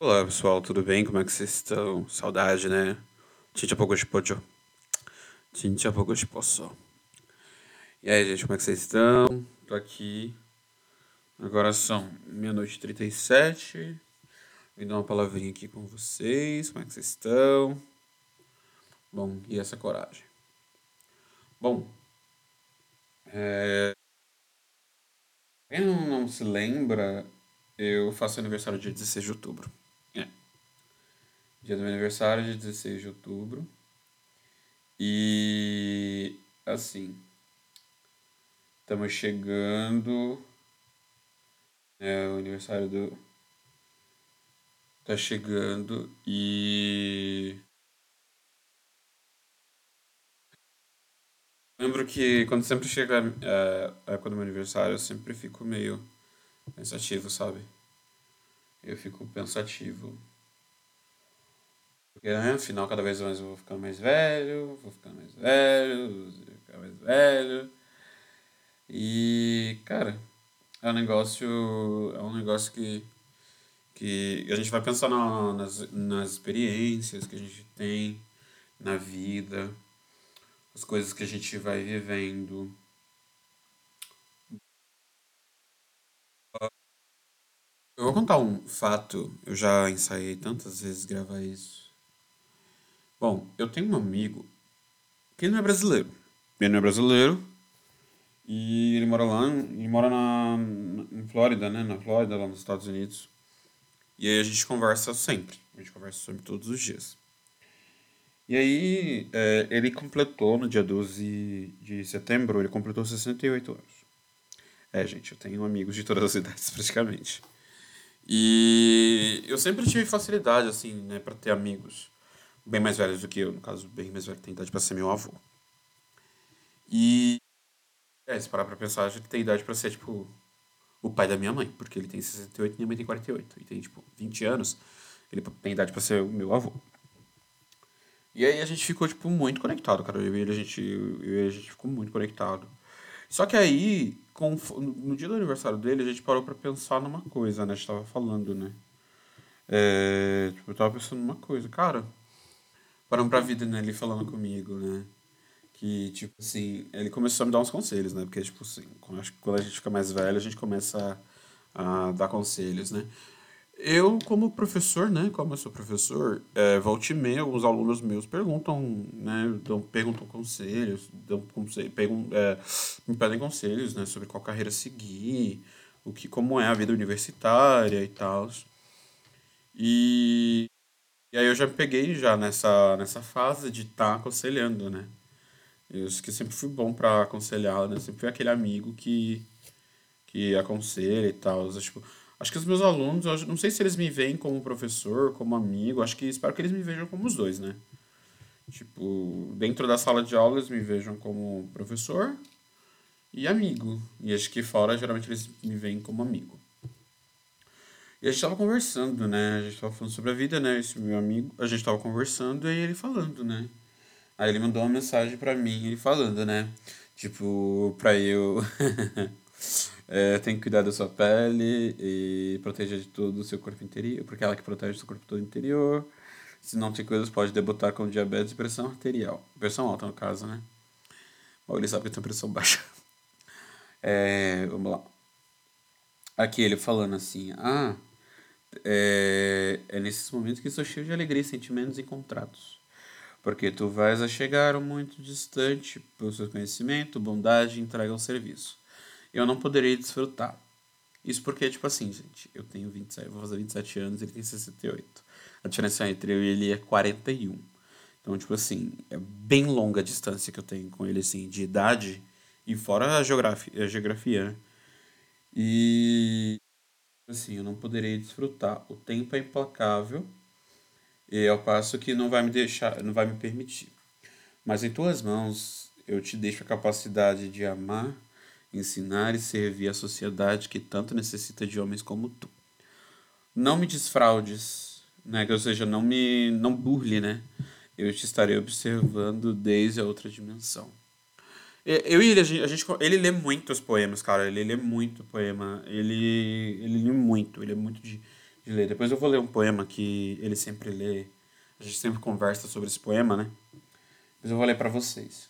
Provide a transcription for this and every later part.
Olá pessoal, tudo bem? Como é que vocês estão? Saudade, né? Tinha pouco pocho. Tinha pouco poço. E aí, gente, como é que vocês estão? Tô aqui. Agora são meia-noite e 37. Vim dar uma palavrinha aqui com vocês. Como é que vocês estão? Bom, e essa coragem? Bom, é... quem não se lembra, eu faço aniversário dia 16 de outubro. É. Dia do meu aniversário, dia 16 de outubro. E assim, estamos chegando. É, o aniversário do. Tá chegando e. Lembro que quando sempre chega é, a época do meu aniversário, eu sempre fico meio pensativo, sabe? Eu fico pensativo. Porque, né, afinal, cada vez mais eu vou ficando mais velho, vou ficando mais velho, vou ficar mais velho. E, cara, é um negócio, é um negócio que, que a gente vai pensar na, nas, nas experiências que a gente tem na vida, as coisas que a gente vai vivendo. Eu vou contar um fato, eu já ensaiei tantas vezes gravar isso. Bom, eu tenho um amigo que não é brasileiro. Ele não é brasileiro e ele mora lá, ele mora na, em Flórida, né? Na Flórida, lá nos Estados Unidos. E aí a gente conversa sempre, a gente conversa sempre todos os dias. E aí, é, ele completou no dia 12 de setembro, ele completou 68 anos. É, gente, eu tenho amigos de todas as idades, praticamente. E eu sempre tive facilidade, assim, né, para ter amigos bem mais velhos do que eu, no caso, bem mais velho, tem idade para ser meu avô. E, é, se parar pra pensar, ele tem idade para ser, tipo, o pai da minha mãe, porque ele tem 68 e minha mãe tem 48. E tem, tipo, 20 anos, ele tem idade para ser o meu avô. E aí a gente ficou, tipo, muito conectado, cara. Eu e ele, a gente, eu a gente ficou muito conectado. Só que aí, com, no dia do aniversário dele, a gente parou pra pensar numa coisa, né? A gente tava falando, né? É, tipo, eu tava pensando numa coisa, cara. Paramos pra vida, né? Ele falando comigo, né? Que, tipo assim, ele começou a me dar uns conselhos, né? Porque, tipo assim, quando a gente fica mais velho, a gente começa a, a dar conselhos, né? Eu, como professor, né, como eu sou professor, é, volta e meia, alguns alunos meus perguntam, né, dão, perguntam conselhos, dão conselho, pergun é, me pedem conselhos, né, sobre qual carreira seguir, o que, como é a vida universitária e tal. E, e aí eu já me peguei já nessa, nessa fase de estar tá aconselhando, né. Eu que sempre fui bom para aconselhar, né, sempre fui aquele amigo que, que aconselha e tal. Tipo, Acho que os meus alunos, eu não sei se eles me veem como professor, como amigo, acho que espero que eles me vejam como os dois, né? Tipo, dentro da sala de aula eles me vejam como professor e amigo. E acho que fora geralmente eles me veem como amigo. E a gente tava conversando, né? A gente tava falando sobre a vida, né? Esse meu amigo, a gente tava conversando e ele falando, né? Aí ele mandou uma mensagem para mim, ele falando, né? Tipo, pra eu É, tem que cuidar da sua pele e proteger de tudo o seu corpo interior, porque é ela que protege o seu corpo todo interior. Se não tem coisas, pode debutar com diabetes e pressão arterial. Pressão alta, no caso, né? Bom, ele sabe que tem pressão baixa. É, vamos lá. Aqui ele falando assim: Ah, é, é nesses momentos que sou cheio de alegria e sentimentos encontrados. Porque tu vais a chegar muito distante pelo seu conhecimento, bondade e entrega ao serviço eu não poderia desfrutar. Isso porque, tipo assim, gente, eu tenho 27, eu vou fazer 27 anos, ele tem 68. A diferença entre eu e ele é 41. Então, tipo assim, é bem longa a distância que eu tenho com ele, assim, de idade e fora a geografia, a geografia né? E, assim, eu não poderia desfrutar. O tempo é implacável e ao passo que não vai me deixar, não vai me permitir. Mas em tuas mãos eu te deixo a capacidade de amar ensinar e servir a sociedade que tanto necessita de homens como tu. Não me desfraudes, né? ou seja, não me não burle, né? Eu te estarei observando desde a outra dimensão. Eu e ele, a gente, ele lê muitos poemas, cara. Ele lê muito poema. Ele, ele lê muito. Ele é muito de, de de ler. Depois eu vou ler um poema que ele sempre lê. A gente sempre conversa sobre esse poema, né? Depois eu vou ler para vocês.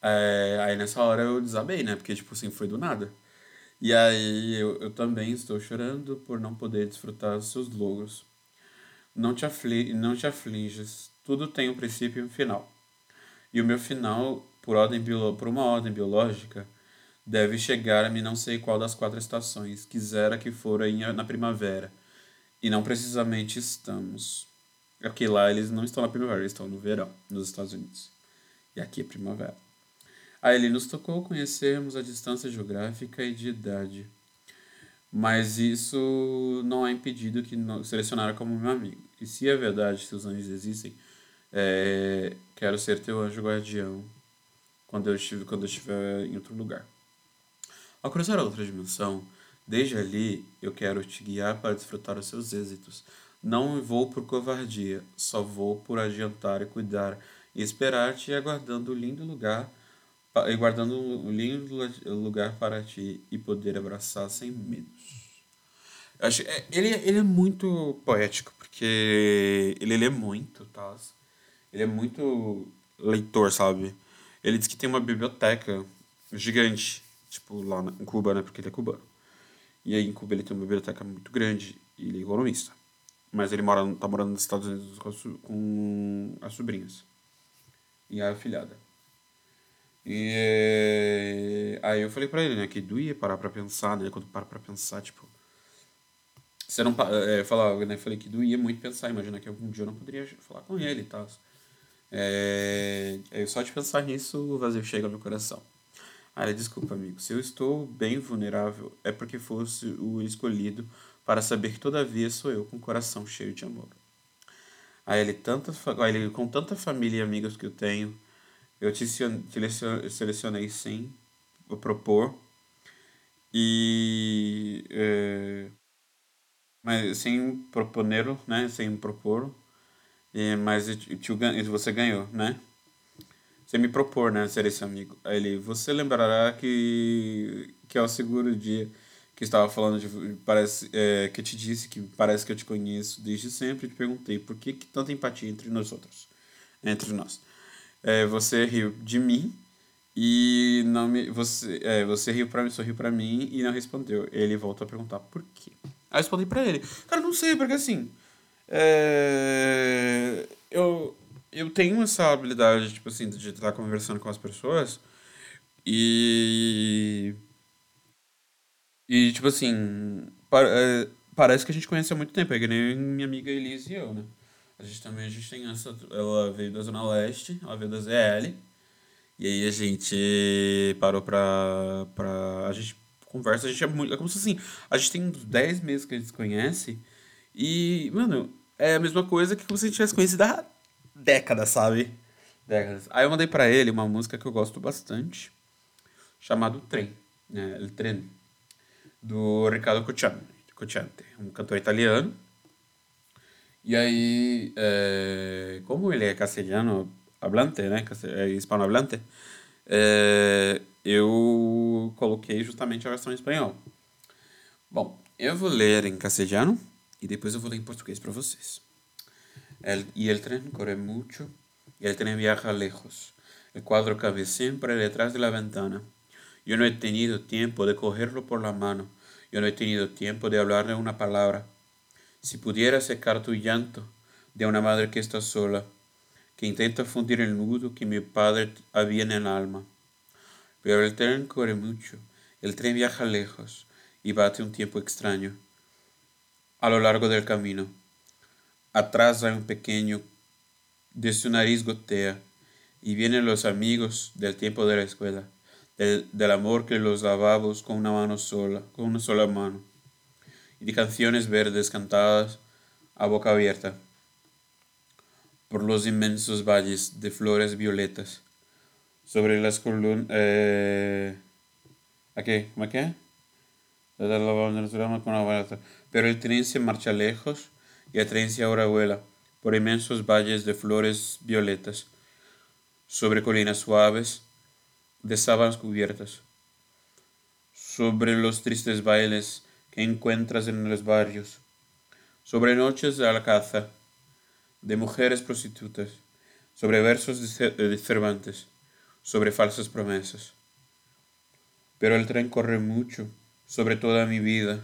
É, aí nessa hora eu desabei, né? Porque, tipo assim, foi do nada. E aí eu, eu também estou chorando por não poder desfrutar dos seus logros. Não te, afli não te afliges, tudo tem um princípio e um final. E o meu final, por, ordem por uma ordem biológica, deve chegar a me não sei qual das quatro estações, quisera que fora na primavera. E não precisamente estamos. Aqui lá eles não estão na primavera, eles estão no verão, nos Estados Unidos. E aqui é primavera. Aí ele nos tocou conhecermos a distância geográfica e de idade. Mas isso não é impedido que selecionar como meu amigo. E se é verdade que os anjos existem, é, quero ser teu anjo guardião quando eu estiver, quando eu estiver em outro lugar. Ao cruzar a outra dimensão, desde ali eu quero te guiar para desfrutar os seus êxitos. Não vou por covardia, só vou por adiantar e cuidar e esperar-te aguardando o lindo lugar e guardando um lindo lugar para ti e poder abraçar sem medos. Eu acho, é, ele, ele é muito poético, porque ele lê muito, tá? Ele é muito leitor, sabe? Ele diz que tem uma biblioteca gigante, tipo, lá em Cuba, né? Porque ele é cubano. E aí em Cuba ele tem uma biblioteca muito grande e ele é economista. Mas ele mora, tá morando nos Estados Unidos com, com as sobrinhas. E a afilhada. E aí eu falei pra ele, né, que doía parar pra pensar, né, quando para pra pensar, tipo... Você não... É, falar, né, falei que doía muito pensar, imagina que algum dia eu não poderia falar com ele e tal. É, só de pensar nisso, o vazio chega no meu coração. Aí desculpa, amigo, se eu estou bem vulnerável, é porque fosse o escolhido para saber que todavia sou eu com o coração cheio de amor. Aí ele, tanta, aí ele com tanta família e amigos que eu tenho, eu te selecionei sem propor e é, mas sem proponer, né, sem propor, e, mas você ganhou, né? Você me propor, né, ser esse amigo. Aí ele, você lembrará que que é o seguro dia que estava falando de parece é, que te disse que parece que eu te conheço desde sempre e te perguntei por que, que tanta empatia entre nós outros, entre nós é, você riu de mim e não me você é, você riu para mim sorriu para mim e não respondeu ele voltou a perguntar por quê aí eu respondi para ele cara não sei porque assim é, eu eu tenho essa habilidade tipo assim de estar conversando com as pessoas e e tipo assim é, parece que a gente conhece há muito tempo é que nem minha amiga Elise e eu né a gente também a gente tem essa. Ela veio da Zona Leste, ela veio da ZL. E aí a gente parou pra. pra a gente conversa, a gente é muito. É como se assim, a gente tem uns 10 meses que a gente se conhece. E, mano, é a mesma coisa que como se tivesse conhecido há décadas, sabe? Décadas. Aí eu mandei pra ele uma música que eu gosto bastante, chamado Trem, né? El Tren, do Riccardo Cocciante, um cantor italiano e aí, é, como ele é castelhano hablante, né? É hispanohablante, é, eu coloquei justamente a versão em espanhol. Bom, eu vou ler em castelhano e depois eu vou ler em português para vocês. El, y el tren corre mucho y el tren viaja lejos. El cuadro cabe siempre detrás de la ventana. Yo no he tenido tiempo de cogerlo por la mano. Yo no he tenido tiempo de hablarle una palabra. Si pudiera secar tu llanto de una madre que está sola, que intenta fundir el nudo que mi padre había en el alma. Pero el tren corre mucho, el tren viaja lejos y bate un tiempo extraño. A lo largo del camino, atrás hay un pequeño, de su nariz gotea, y vienen los amigos del tiempo de la escuela, del, del amor que los lavabos con una mano sola, con una sola mano y de canciones verdes cantadas a boca abierta por los inmensos valles de flores violetas sobre las columnas eh, qué? ¿Cómo qué? Pero el tren se marcha lejos y el tren se ahora vuela por inmensos valles de flores violetas, sobre colinas suaves de sábanas cubiertas, sobre los tristes bailes encuentras en los barrios, sobre noches a la caza, de mujeres prostitutas, sobre versos de Cervantes, sobre falsas promesas. Pero el tren corre mucho sobre toda mi vida,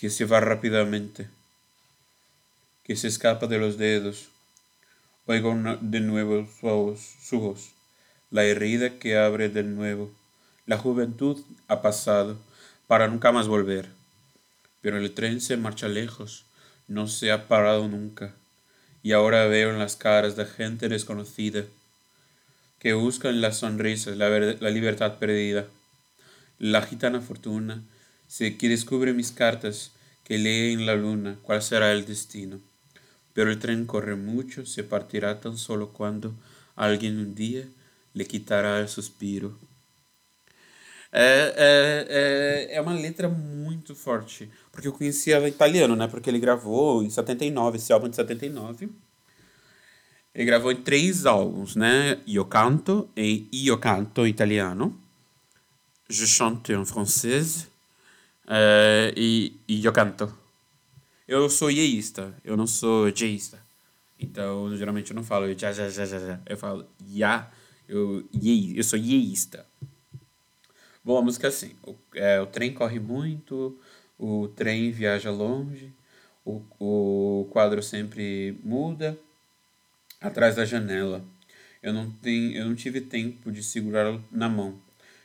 que se va rápidamente, que se escapa de los dedos. Oigo de nuevo su voz, la herida que abre de nuevo. La juventud ha pasado para nunca más volver. Pero el tren se marcha lejos, no se ha parado nunca. Y ahora veo en las caras de gente desconocida que buscan las sonrisas, la, la libertad perdida. La gitana fortuna sé que descubre mis cartas, que lee en la luna cuál será el destino. Pero el tren corre mucho, se partirá tan solo cuando alguien un día le quitará el suspiro. É, é, é, é uma letra muito forte. Porque eu conhecia italiano, né? Porque ele gravou em 79, esse álbum de 79. Ele gravou em três álbuns, né? Io canto e Io canto italiano. Je chante en français. É, e, e Io canto. Eu sou ieísta, eu não sou jeísta. Então, geralmente eu não falo já, já, já, já, já. Eu falo ya, eu, ye, eu sou ieísta. Bom, a música é assim: o, é, o trem corre muito, o trem viaja longe, o, o quadro sempre muda atrás da janela. Eu não, tenho, eu não tive tempo de segurá-lo na mão.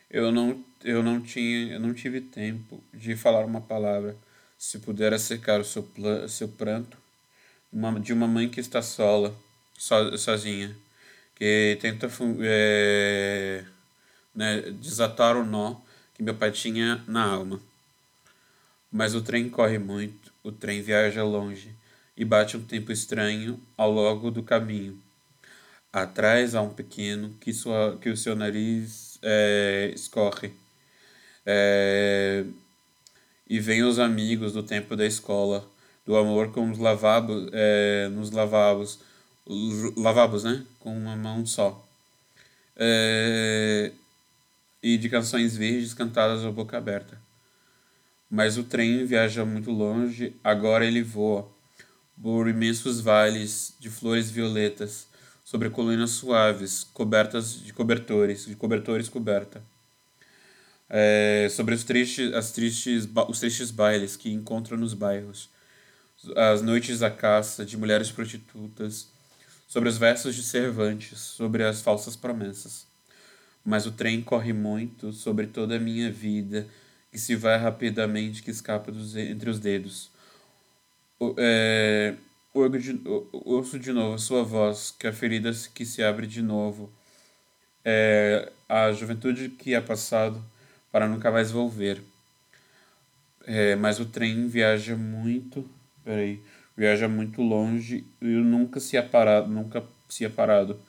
Eu não, eu, não tinha, eu não tive tempo de falar uma palavra. Se pudera secar o seu, seu pranto, uma, de uma mãe que está sola, so, sozinha, que tenta é, né, desatar o nó que meu pai tinha na alma. Mas o trem corre muito, o trem viaja longe e bate um tempo estranho ao longo do caminho. Atrás há um pequeno que, sua, que o seu nariz é, escorre. É, e vem os amigos do tempo da escola, do amor com os lavabos, é, nos lavabos, lavabos, né? Com uma mão só. É, e de canções verdes cantadas à boca aberta. Mas o trem viaja muito longe, agora ele voa por imensos vales de flores violetas, sobre colinas suaves, cobertas de cobertores, de cobertores coberta. É, sobre os tristes, as tristes, os tristes bailes que encontra nos bairros, as noites da caça de mulheres prostitutas, sobre os versos de Cervantes, sobre as falsas promessas mas o trem corre muito sobre toda a minha vida, que se vai rapidamente, que escapa dos, entre os dedos. O, é, de, ouço de novo a sua voz, que a ferida que se abre de novo. É, a juventude que é passado para nunca mais volver. É, mas o trem viaja muito, peraí, viaja muito longe e nunca se é parado, nunca se é parado.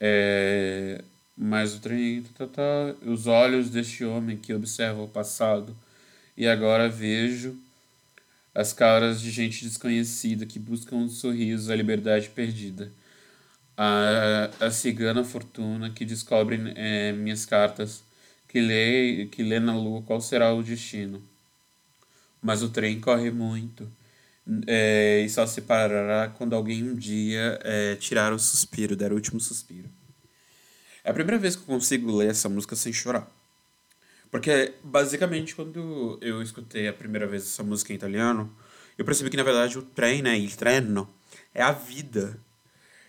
É, mas o trem, tá, tá, tá, os olhos deste homem que observa o passado, e agora vejo as caras de gente desconhecida que buscam um sorriso à liberdade perdida. A, a cigana fortuna que descobre é, minhas cartas, que lê, que lê na lua qual será o destino. Mas o trem corre muito, é, e só se parará quando alguém um dia é, tirar o suspiro, der o último suspiro. É a primeira vez que eu consigo ler essa música sem chorar. Porque, basicamente, quando eu escutei a primeira vez essa música em italiano, eu percebi que, na verdade, o trem, né, il treno, é a vida.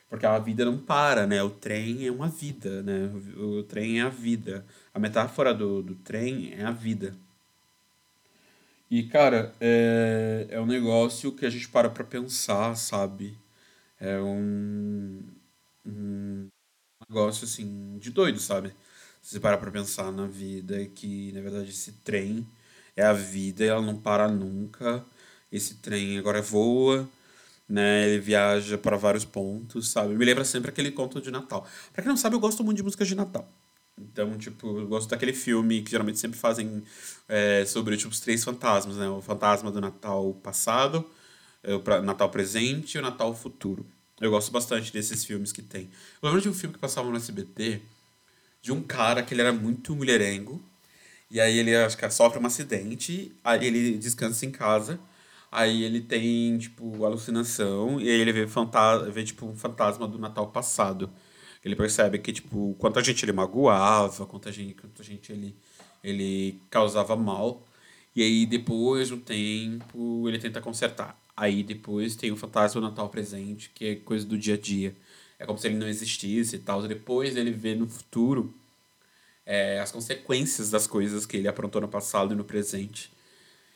Porque a vida não para, né? O trem é uma vida, né? O, o trem é a vida. A metáfora do, do trem é a vida. E, cara, é, é um negócio que a gente para pra pensar, sabe? É um, um negócio assim de doido, sabe? Se você parar pra pensar na vida, que na verdade esse trem é a vida, ela não para nunca. Esse trem agora voa, né? Ele viaja para vários pontos, sabe? Me lembra sempre aquele conto de Natal. Pra quem não sabe, eu gosto muito de músicas de Natal. Então, tipo, eu gosto daquele filme que geralmente sempre fazem é, sobre tipo, os três fantasmas, né? O fantasma do Natal passado, é, o Natal presente e o Natal futuro. Eu gosto bastante desses filmes que tem. Eu lembro de um filme que passava no SBT de um cara que ele era muito mulherengo. E aí ele acho que sofre um acidente, aí ele descansa em casa. Aí ele tem, tipo, alucinação e aí ele vê, fanta vê tipo, um fantasma do Natal passado. Ele percebe que, tipo, quanta gente ele magoava, quanta gente, quanta gente ele, ele causava mal. E aí, depois de um tempo, ele tenta consertar. Aí, depois, tem o fantasma do Natal presente, que é coisa do dia a dia. É como se ele não existisse e tal. Depois ele vê no futuro é, as consequências das coisas que ele aprontou no passado e no presente.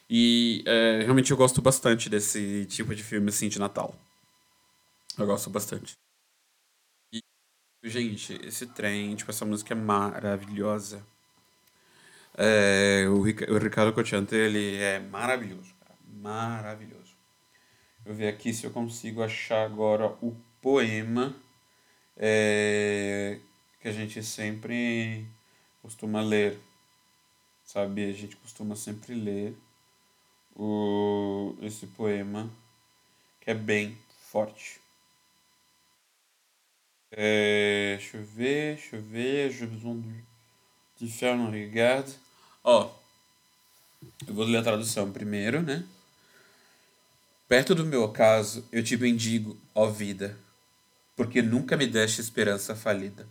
E é, realmente eu gosto bastante desse tipo de filme assim de Natal. Eu gosto bastante. Gente, esse trem, tipo, essa música é maravilhosa. É, o, o Ricardo Cocciante, ele é maravilhoso, cara. Maravilhoso. Eu ver aqui se eu consigo achar agora o poema é, que a gente sempre costuma ler. Sabe? A gente costuma sempre ler o, esse poema que é bem forte. É, deixa eu ver, deixa eu ver. Je besoin de faire un regard. Ó, eu vou ler a tradução primeiro, né? Perto do meu ocaso, eu te bendigo, ó vida, porque nunca me deste esperança falida,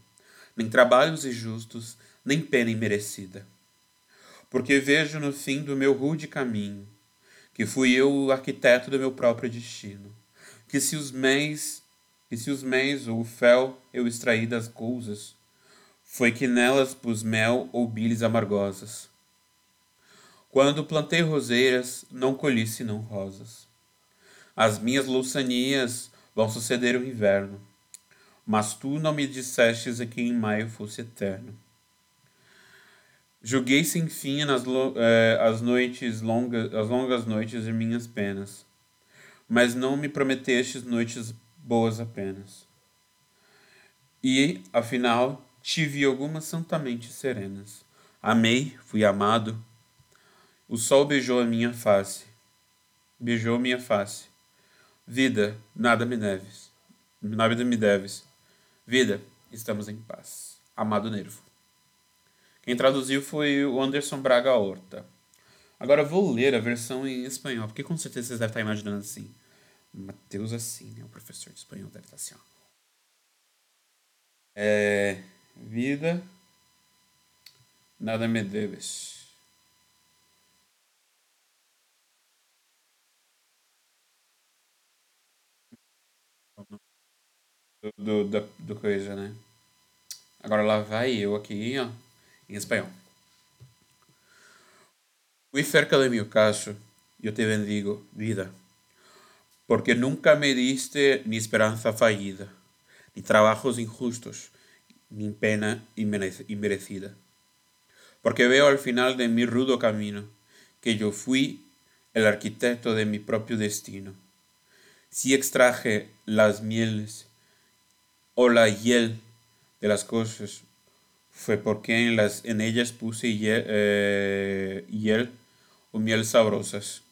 nem trabalhos injustos, nem pena imerecida. Porque vejo no fim do meu rude caminho que fui eu o arquiteto do meu próprio destino, que se os meios, que se os meios ou o fel eu extraí das coisas, foi que nelas pus mel ou bilis amargosas. Quando plantei roseiras, não colhi senão rosas. As minhas louçanias vão suceder o inverno, mas tu não me dissestes que em maio fosse eterno. Julguei sem fim nas eh, as noites longas, as longas noites de minhas penas, mas não me prometestes noites boas apenas. E, afinal, tive algumas santamente serenas. Amei, fui amado. O sol beijou a minha face, beijou minha face. Vida, nada me deves, nada me deves. Vida, estamos em paz. Amado Nervo. Quem traduziu foi o Anderson Braga Horta. Agora vou ler a versão em espanhol, porque com certeza vocês devem estar imaginando assim. Mateus assim, né? O professor de espanhol deve estar assim, ó. É, vida, nada me debes. Do, do, do, do coisa, né? Agora lá vai eu aqui, ó em espanhol. Fui cerca de mi ocaso, yo te bendigo, vida, porque nunca me diste ni esperanza fallida, ni trabajos injustos, ni pena inmerecida. Porque veo al final de mi rudo camino que yo fui el arquitecto de mi propio destino. Si extraje las mieles o la hiel de las cosas fue porque en, las, en ellas puse hiel, eh, hiel o miel sabrosas.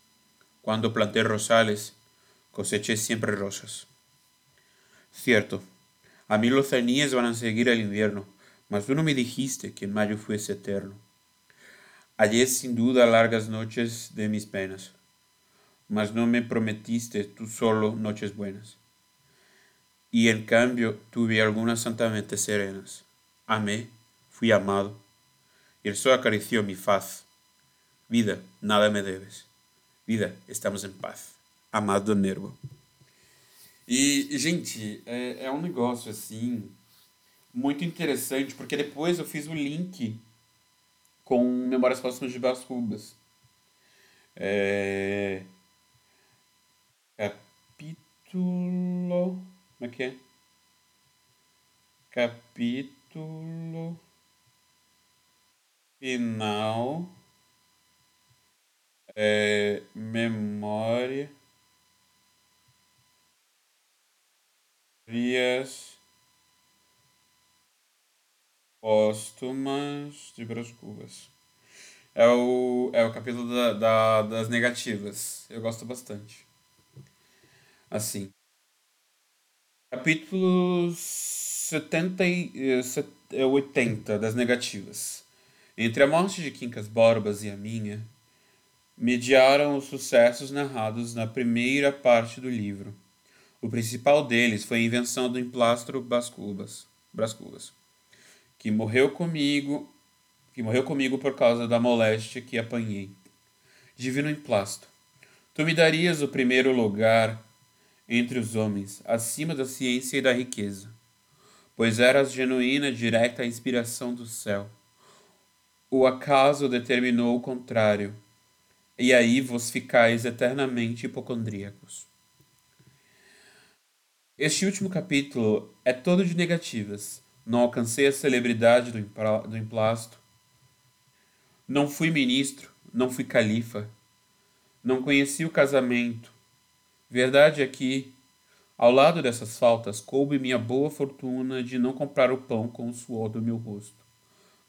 Cuando planté rosales, coseché siempre rosas. Cierto, a mí los ceníes van a seguir el invierno, mas tú no me dijiste que en mayo fuese eterno. Hallé sin duda largas noches de mis penas, mas no me prometiste tú solo noches buenas. Y en cambio tuve algunas santamente serenas. Amé fui amado, y el sol acarició mi faz. Vida, nada me debes. Vida, estamos em paz. Amado Nervo. E, gente, é, é um negócio assim muito interessante, porque depois eu fiz o link com Memórias Próximas de Brás Cubas. É... Capítulo. Como é que é? Capítulo final é, memória vias póstumas de Brás Cubas. É o, é o capítulo da, da, das negativas. Eu gosto bastante. Assim. Capítulo 70 e 80 das negativas. Entre a morte de Quincas Borbas e a minha, mediaram os sucessos narrados na primeira parte do livro. O principal deles foi a invenção do emplastro Brás Cubas, que morreu comigo, que morreu comigo por causa da moléstia que apanhei. Divino emplasto, tu me darias o primeiro lugar entre os homens, acima da ciência e da riqueza, pois eras genuína, direta inspiração do céu. O acaso determinou o contrário, e aí vos ficais eternamente hipocondríacos. Este último capítulo é todo de negativas. Não alcancei a celebridade do, do emplasto. Não fui ministro, não fui califa. Não conheci o casamento. Verdade é que, ao lado dessas faltas, coube minha boa fortuna de não comprar o pão com o suor do meu rosto.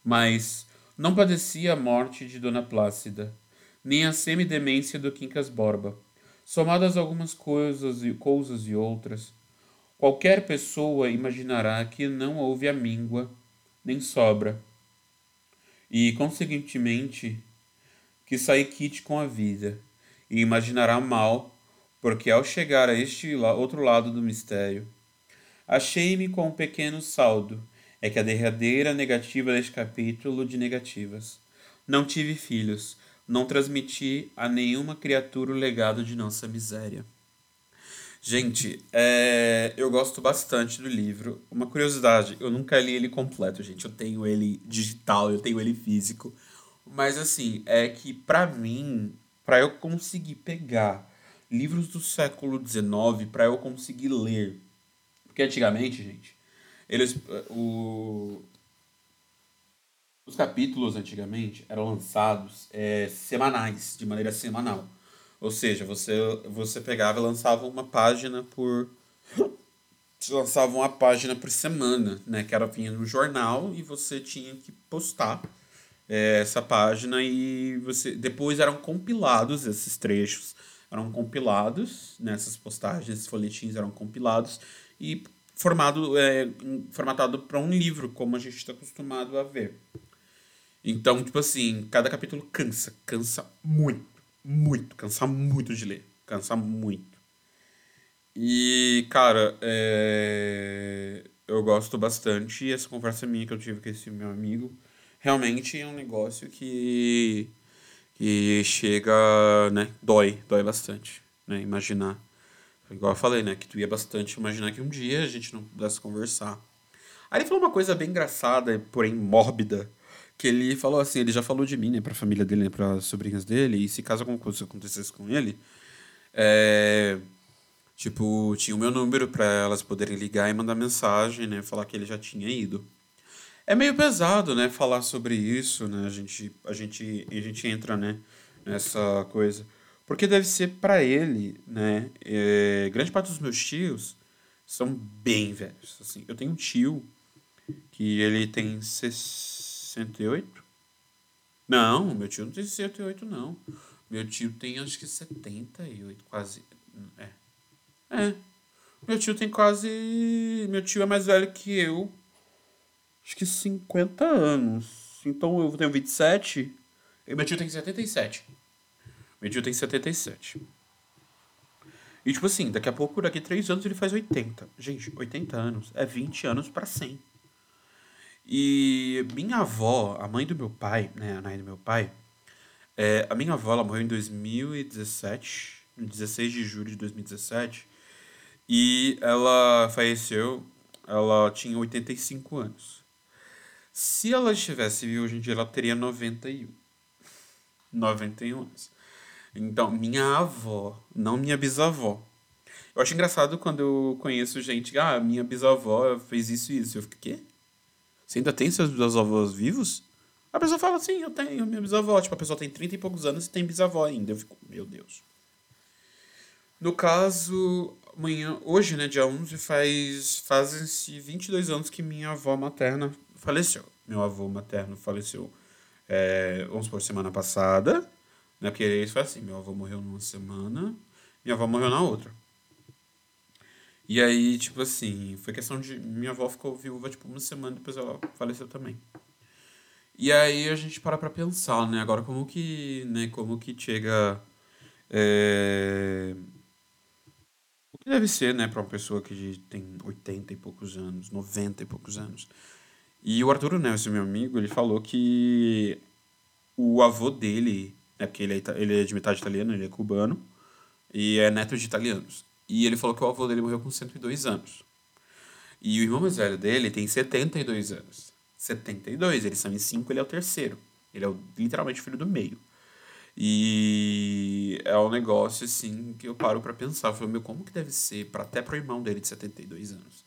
Mas não padeci a morte de Dona Plácida, nem a semidemência do Quincas Borba. Somadas algumas coisas e coisas e outras, Qualquer pessoa imaginará que não houve amíngua nem sobra, e, consequentemente, que saí quite com a vida, e imaginará mal, porque ao chegar a este outro lado do mistério, achei-me com um pequeno saldo, é que a derradeira negativa deste capítulo de negativas. Não tive filhos, não transmiti a nenhuma criatura o legado de nossa miséria. Gente, é, eu gosto bastante do livro. Uma curiosidade, eu nunca li ele completo, gente. Eu tenho ele digital, eu tenho ele físico. Mas assim, é que para mim, para eu conseguir pegar livros do século XIX, para eu conseguir ler, porque antigamente, gente, eles o, os capítulos antigamente eram lançados é, semanais, de maneira semanal. Ou seja, você, você pegava e lançava uma página por. Lançava uma página por semana, né? Que era vinha no jornal e você tinha que postar é, essa página e você. Depois eram compilados esses trechos. Eram compilados nessas postagens, esses folhetins eram compilados e formado, é, formatado para um livro, como a gente está acostumado a ver. Então, tipo assim, cada capítulo cansa, cansa muito muito, cansa muito de ler. Cansa muito. E, cara, é... eu gosto bastante. E essa conversa minha que eu tive com esse meu amigo realmente é um negócio que, que chega, né? Dói, dói bastante, né? Imaginar. Igual eu falei, né? Que tu ia bastante imaginar que um dia a gente não pudesse conversar. Aí ele falou uma coisa bem engraçada, porém mórbida, que ele falou assim, ele já falou de mim, né, pra família dele, né, para sobrinhas dele, e se caso alguma coisa acontecesse com ele, é, tipo, tinha o meu número para elas poderem ligar e mandar mensagem, né, falar que ele já tinha ido. É meio pesado, né, falar sobre isso, né, a gente, a gente, a gente entra, né, nessa coisa. Porque deve ser para ele, né, é, grande parte dos meus tios são bem velhos, assim. Eu tenho um tio que ele tem 60 68? Não, meu tio não tem 68, não. Meu tio tem acho que 78, quase. É. É. Meu tio tem quase. Meu tio é mais velho que eu. Acho que 50 anos. Então eu tenho 27. E meu tio tem 77. Meu tio tem 77. E tipo assim, daqui a pouco, daqui a 3 anos ele faz 80. Gente, 80 anos é 20 anos para 100. E minha avó, a mãe do meu pai, né, a mãe do meu pai, é, a minha avó, ela morreu em 2017, no 16 de julho de 2017, e ela faleceu, ela tinha 85 anos. Se ela estivesse viva hoje em dia, ela teria 91. 91 anos. Então, minha avó, não minha bisavó. Eu acho engraçado quando eu conheço gente, ah, minha bisavó fez isso e isso. Eu fico, quê? Você ainda tem seus bisavós vivos? A pessoa fala assim, eu tenho minha bisavó. Tipo, a pessoa tem 30 e poucos anos e tem bisavó ainda. Eu fico, meu Deus. No caso, amanhã, hoje, né, dia 11, faz, fazem-se 22 anos que minha avó materna faleceu. Meu avô materno faleceu, é, vamos supor, semana passada, né, porque eles foi assim, meu avô morreu numa semana, minha avó morreu na outra. E aí, tipo assim, foi questão de. Minha avó ficou viúva, tipo, uma semana depois ela faleceu também. E aí a gente para pra pensar, né? Agora como que, né, como que chega é, o que deve ser, né, pra uma pessoa que tem 80 e poucos anos, 90 e poucos anos. E o Arturo Neves, meu amigo, ele falou que o avô dele, né, porque ele é, ele é de metade italiano, ele é cubano, e é neto de italianos. E ele falou que o avô dele morreu com 102 anos. E o irmão mais velho dele tem 72 anos. 72, eles são em 5, ele é o terceiro. Ele é o, literalmente filho do meio. E é um negócio assim que eu paro pra pensar. Eu falei, meu, como que deve ser para até pro irmão dele de 72 anos?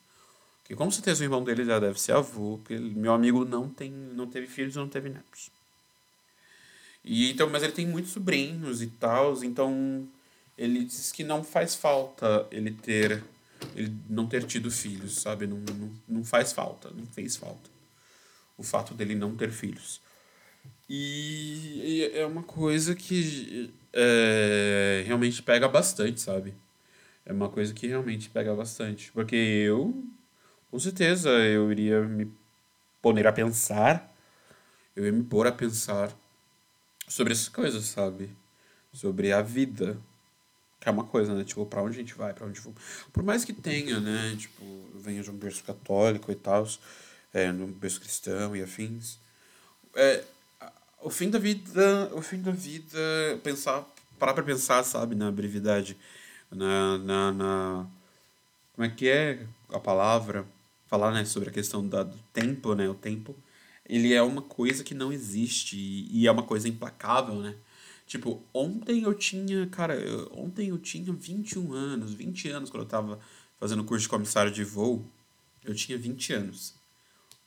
Porque com certeza o irmão dele já deve ser avô, porque meu amigo não tem, não teve filhos não teve netos. E então, mas ele tem muitos sobrinhos e tal, então ele diz que não faz falta ele ter ele não ter tido filhos, sabe? Não, não, não faz falta, não fez falta. O fato dele não ter filhos. E, e é uma coisa que é, realmente pega bastante, sabe? É uma coisa que realmente pega bastante. Porque eu, com certeza, eu iria me poner a pensar, eu ia me pôr a pensar sobre essas coisas, sabe? Sobre a vida. Que é uma coisa, né? Tipo, pra onde a gente vai, pra onde vamos. Por mais que tenha, né? Tipo, venha de um berço católico e tal, é, num berço cristão e afins. É, o fim da vida, o fim da vida, pensar, parar pra pensar, sabe, na brevidade, na, na, na, como é que é a palavra? Falar, né, sobre a questão da, do tempo, né, o tempo, ele é uma coisa que não existe e, e é uma coisa implacável, né? Tipo, ontem eu tinha, cara, eu- ontem eu tinha 21 anos, 20 anos quando eu tava fazendo curso de comissário de voo, eu tinha 20 anos.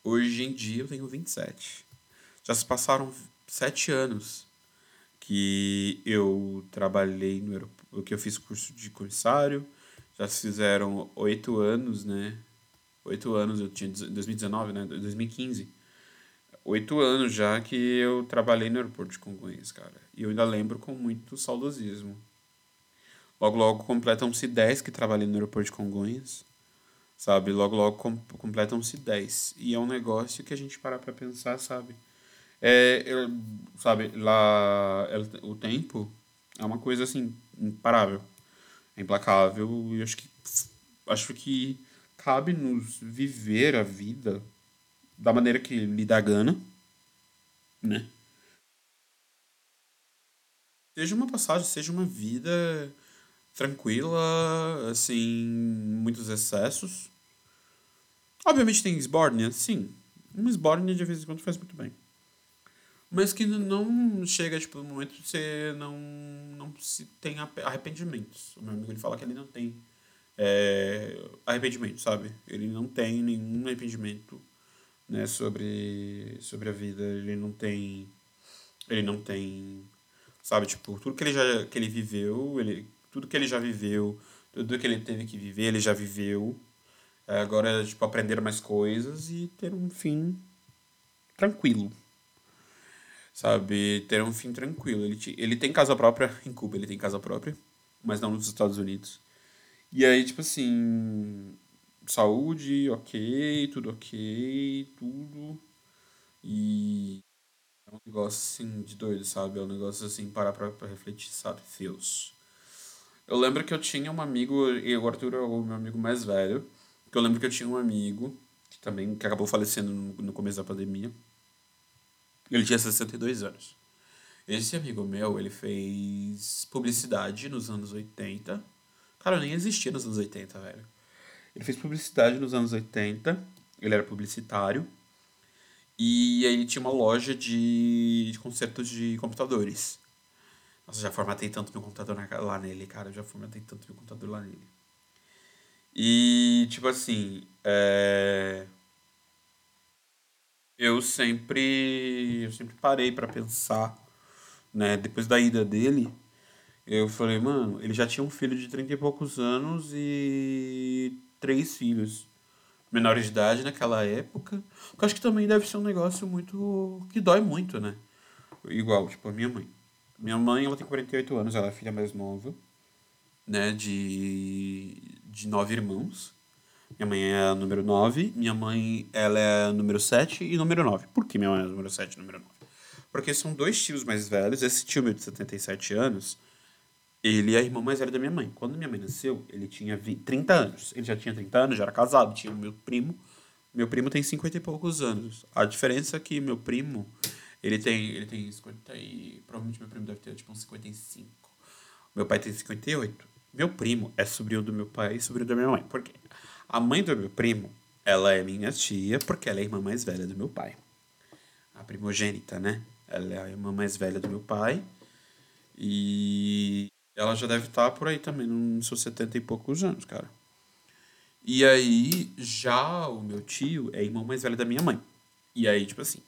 Hoje em dia eu tenho 27. Já se passaram sete anos que eu trabalhei no aeroporto, que eu fiz curso de comissário. Já se fizeram oito anos, né? Oito anos, eu tinha deze- 2019, né? 2015. Oito anos já que eu trabalhei no aeroporto de Congonhas, cara. E eu ainda lembro com muito saudosismo. Logo, logo completam-se 10 que trabalhei no aeroporto de Congonhas. Sabe? Logo, logo com- completam-se 10. E é um negócio que a gente para pra pensar, sabe? É, eu- sabe, lá ela- o tempo é uma coisa assim, imparável, é implacável, e acho que acho que cabe nos viver a vida da maneira que lhe dá gana, né? Seja uma passagem, seja uma vida tranquila, assim, muitos excessos. Obviamente tem esbórnia, sim. Uma esbórnia de vez em quando faz muito bem. Mas que não chega, tipo, no momento de você não, não se tem arrependimentos. O meu amigo ele fala que ele não tem é, arrependimento, sabe? Ele não tem nenhum arrependimento, né, sobre, sobre a vida. Ele não tem. Ele não tem. Sabe, tipo, tudo que ele já que ele viveu, ele, tudo que ele já viveu, tudo que ele teve que viver, ele já viveu. É, agora é, tipo, aprender mais coisas e ter um fim tranquilo sabe? Ter um fim tranquilo. Ele, ele tem casa própria em Cuba, ele tem casa própria, mas não nos Estados Unidos. E aí, tipo assim, saúde, ok, tudo ok, tudo. E é um negócio assim de doido, sabe? É um negócio assim, parar pra, pra refletir, sabe? Deus. Eu lembro que eu tinha um amigo, e o Arthur é o meu amigo mais velho, que eu lembro que eu tinha um amigo, que também, que acabou falecendo no, no começo da pandemia. Ele tinha 62 anos. Esse amigo meu, ele fez publicidade nos anos 80. Cara, nem existia nos anos 80, velho. Ele fez publicidade nos anos 80. Ele era publicitário. E aí ele tinha uma loja de, de consertos de computadores. Nossa, já formatei tanto meu computador na- lá nele, cara. Já formatei tanto meu computador lá nele. E, tipo assim, é... eu sempre, eu sempre parei pra pensar, né? Depois da ida dele, eu falei, mano, ele já tinha um filho de 30 e poucos anos e três filhos menores de idade naquela época. Que eu acho que também deve ser um negócio muito. que dói muito, né? Igual, tipo, a minha mãe. Minha mãe, ela tem 48 anos, ela é a filha mais nova, né? De, de nove irmãos. Minha mãe é a número 9, minha mãe ela é a número 7 e número 9. Por que minha mãe é a número 7 e número 9? Porque são dois tios mais velhos. Esse tio meu de 77 anos, ele é irmão mais velho da minha mãe. Quando minha mãe nasceu, ele tinha 20, 30 anos. Ele já tinha 30 anos, já era casado, tinha o meu primo. Meu primo tem 50 e poucos anos. A diferença é que meu primo, ele tem, ele tem 50 e... Provavelmente meu primo deve ter tipo uns 55. Meu pai tem 58. Meu primo é sobrinho do meu pai e sobrinho da minha mãe. Por quê? A mãe do meu primo, ela é minha tia, porque ela é a irmã mais velha do meu pai. A primogênita, né? Ela é a irmã mais velha do meu pai. E ela já deve estar por aí também, nos seus 70 e poucos anos, cara. E aí, já o meu tio é irmão mais velho da minha mãe. E aí, tipo assim,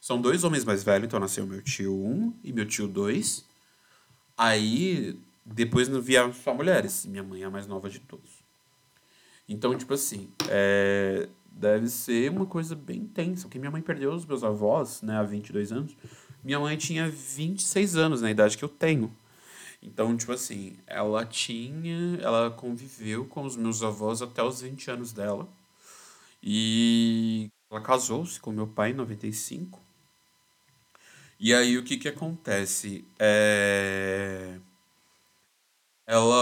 são dois homens mais velhos, então nasceu meu tio 1 um e meu tio 2. Aí, depois vieram só mulheres. Minha mãe é a mais nova de todos. Então, tipo assim, é, deve ser uma coisa bem tensa, porque minha mãe perdeu os meus avós, né, há 22 anos. Minha mãe tinha 26 anos, na idade que eu tenho. Então, tipo assim, ela tinha, ela conviveu com os meus avós até os 20 anos dela. E ela casou-se com meu pai em 95. E aí o que que acontece? É... Ela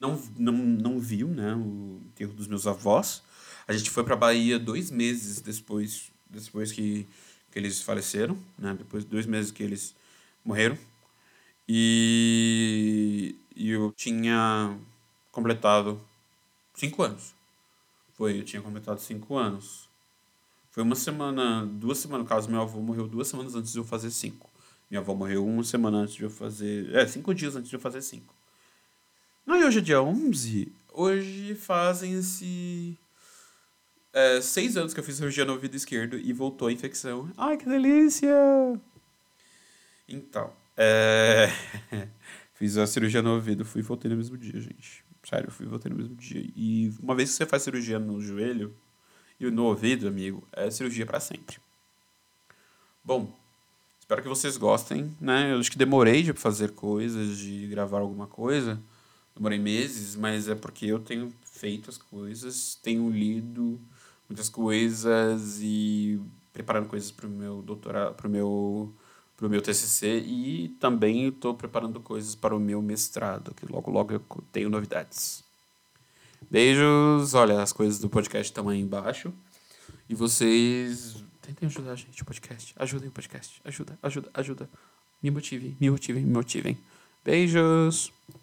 não, não, não viu, né, o enterro dos meus avós. A gente foi para Bahia dois meses depois, depois que, que eles faleceram, né, depois de dois meses que eles morreram. E, eu tinha completado cinco anos. Foi, eu tinha completado cinco anos. Foi uma semana, duas semanas, no caso, meu avô morreu duas semanas antes de eu fazer cinco. Minha avó morreu uma semana antes de eu fazer. É, cinco dias antes de eu fazer cinco. Não, e hoje é dia 11. Hoje fazem-se é, seis anos que eu fiz cirurgia no ouvido esquerdo e voltou a infecção. Ai, que delícia! Então, é... fiz a cirurgia no ouvido, fui e voltei no mesmo dia, gente. Sério, fui e voltei no mesmo dia. E uma vez que você faz cirurgia no joelho e no ouvido, amigo, é cirurgia para sempre. Bom, espero que vocês gostem, né? Eu acho que demorei de fazer coisas, de gravar alguma coisa demorei meses, mas é porque eu tenho feito as coisas, tenho lido muitas coisas e preparando coisas para o meu doutorado, para o meu para o meu TCC e também estou preparando coisas para o meu mestrado, que logo logo eu tenho novidades. Beijos, olha, as coisas do podcast estão aí embaixo. E vocês tentem ajudar a gente o podcast. Ajudem o podcast. Ajuda, ajuda, ajuda. Me motivem, me motivem, me motivem. Beijos.